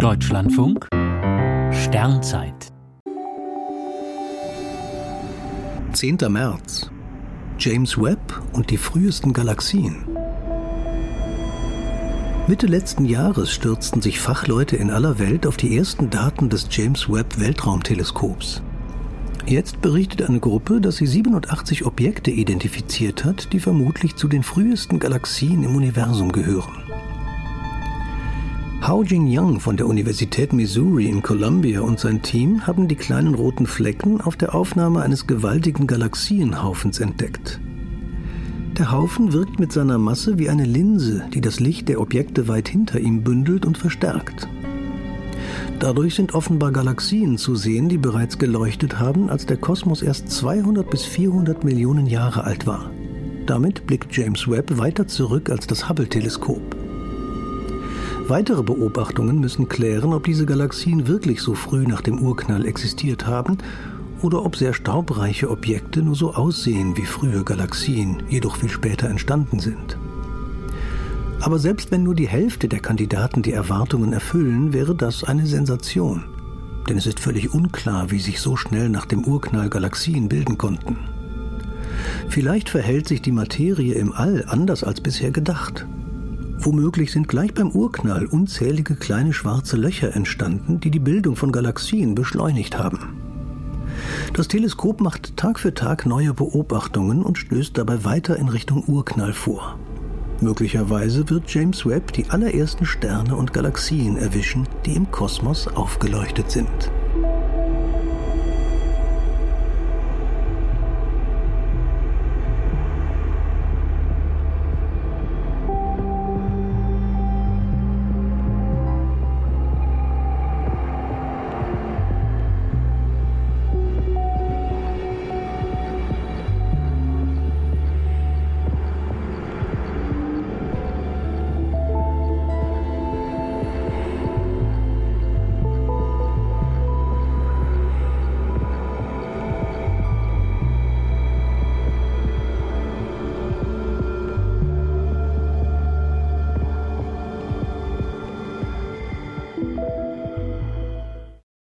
Deutschlandfunk Sternzeit 10. März James Webb und die frühesten Galaxien. Mitte letzten Jahres stürzten sich Fachleute in aller Welt auf die ersten Daten des James Webb Weltraumteleskops. Jetzt berichtet eine Gruppe, dass sie 87 Objekte identifiziert hat, die vermutlich zu den frühesten Galaxien im Universum gehören. Hao Jing Yang von der Universität Missouri in Columbia und sein Team haben die kleinen roten Flecken auf der Aufnahme eines gewaltigen Galaxienhaufens entdeckt. Der Haufen wirkt mit seiner Masse wie eine Linse, die das Licht der Objekte weit hinter ihm bündelt und verstärkt. Dadurch sind offenbar Galaxien zu sehen, die bereits geleuchtet haben, als der Kosmos erst 200 bis 400 Millionen Jahre alt war. Damit blickt James Webb weiter zurück als das Hubble-Teleskop. Weitere Beobachtungen müssen klären, ob diese Galaxien wirklich so früh nach dem Urknall existiert haben oder ob sehr staubreiche Objekte nur so aussehen wie frühe Galaxien, jedoch viel später entstanden sind. Aber selbst wenn nur die Hälfte der Kandidaten die Erwartungen erfüllen, wäre das eine Sensation. Denn es ist völlig unklar, wie sich so schnell nach dem Urknall Galaxien bilden konnten. Vielleicht verhält sich die Materie im All anders als bisher gedacht. Womöglich sind gleich beim Urknall unzählige kleine schwarze Löcher entstanden, die die Bildung von Galaxien beschleunigt haben. Das Teleskop macht Tag für Tag neue Beobachtungen und stößt dabei weiter in Richtung Urknall vor. Möglicherweise wird James Webb die allerersten Sterne und Galaxien erwischen, die im Kosmos aufgeleuchtet sind.